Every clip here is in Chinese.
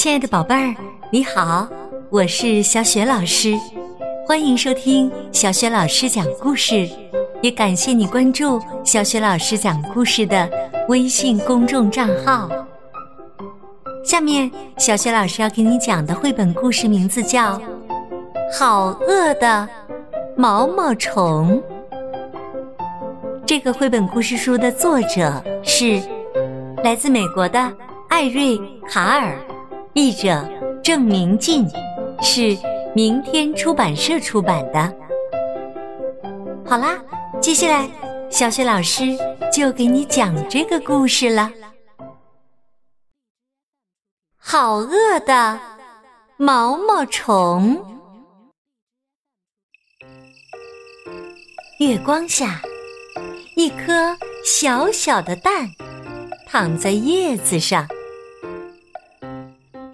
亲爱的宝贝儿，你好，我是小雪老师，欢迎收听小雪老师讲故事，也感谢你关注小雪老师讲故事的微信公众账号。下面，小雪老师要给你讲的绘本故事名字叫《好饿的毛毛虫》。这个绘本故事书的作者是来自美国的艾瑞卡尔，译者郑明进，是明天出版社出版的。好啦，接下来小雪老师就给你讲这个故事了。好饿的毛毛虫，月光下。一颗小小的蛋躺在叶子上。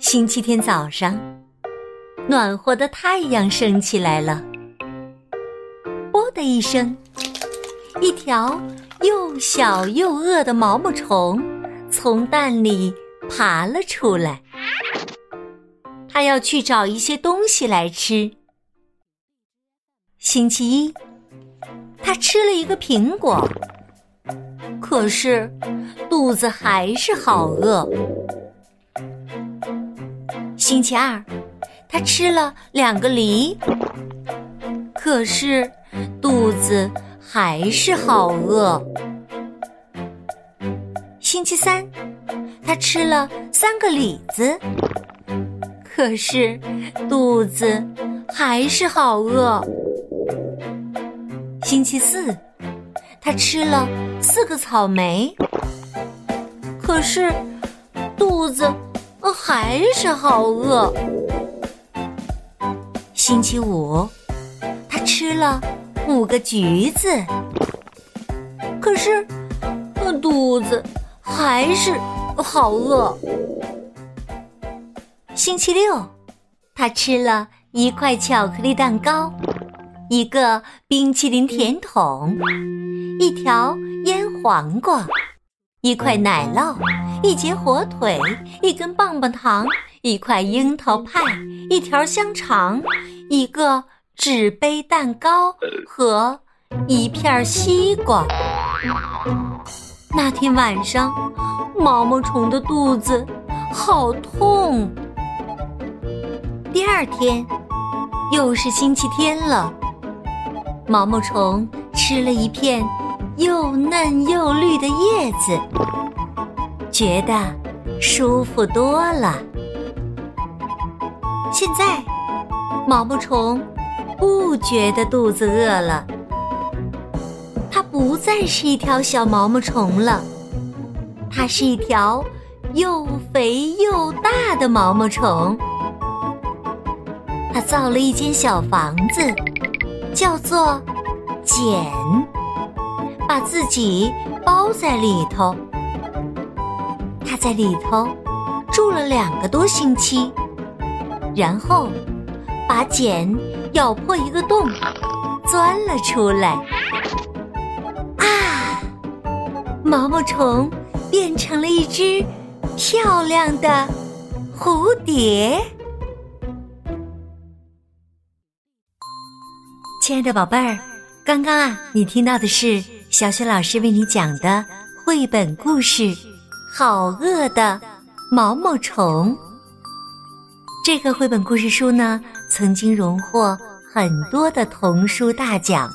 星期天早上，暖和的太阳升起来了。啵的一声，一条又小又饿的毛毛虫从蛋里爬了出来。它要去找一些东西来吃。星期一。它吃了一个苹果，可是肚子还是好饿。星期二，他吃了两个梨，可是肚子还是好饿。星期三，他吃了三个李子，可是肚子还是好饿。星期四，他吃了四个草莓，可是肚子还是好饿。星期五，他吃了五个橘子，可是肚子还是好饿。星期六，他吃了一块巧克力蛋糕。一个冰淇淋甜筒，一条腌黄瓜，一块奶酪，一截火腿，一根棒棒糖，一块樱桃派，一条香肠，一个纸杯蛋糕和一片西瓜。那天晚上，毛毛虫的肚子好痛。第二天，又是星期天了。毛毛虫吃了一片又嫩又绿的叶子，觉得舒服多了。现在，毛毛虫不觉得肚子饿了。它不再是一条小毛毛虫了，它是一条又肥又大的毛毛虫。它造了一间小房子。叫做茧，把自己包在里头。他在里头住了两个多星期，然后把茧咬破一个洞，钻了出来。啊！毛毛虫变成了一只漂亮的蝴蝶。亲爱的宝贝儿，刚刚啊，你听到的是小雪老师为你讲的绘本故事《好饿的毛毛虫》。这个绘本故事书呢，曾经荣获很多的童书大奖，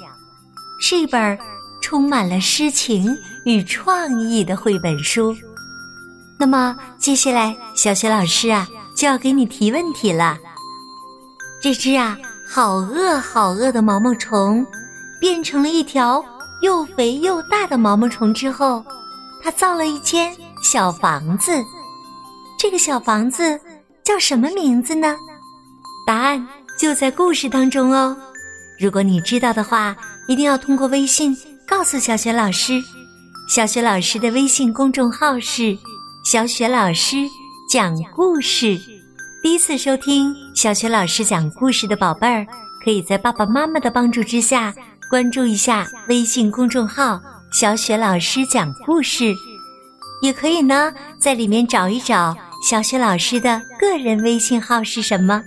是一本充满了诗情与创意的绘本书。那么，接下来小雪老师啊，就要给你提问题了。这只啊。好饿好饿的毛毛虫，变成了一条又肥又大的毛毛虫之后，它造了一间小房子。这个小房子叫什么名字呢？答案就在故事当中哦。如果你知道的话，一定要通过微信告诉小雪老师。小雪老师的微信公众号是“小雪老师讲故事”。第一次收听小雪老师讲故事的宝贝儿，可以在爸爸妈妈的帮助之下关注一下微信公众号“小雪老师讲故事”，也可以呢在里面找一找小雪老师的个人微信号是什么。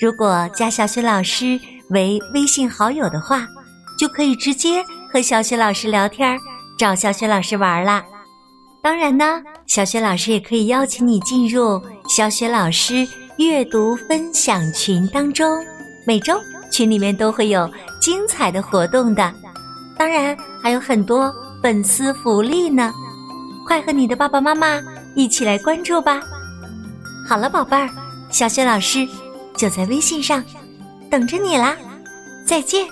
如果加小雪老师为微信好友的话，就可以直接和小雪老师聊天，找小雪老师玩啦。当然呢，小雪老师也可以邀请你进入小雪老师阅读分享群当中，每周群里面都会有精彩的活动的，当然还有很多粉丝福利呢。快和你的爸爸妈妈一起来关注吧！好了，宝贝儿，小雪老师就在微信上等着你啦，再见。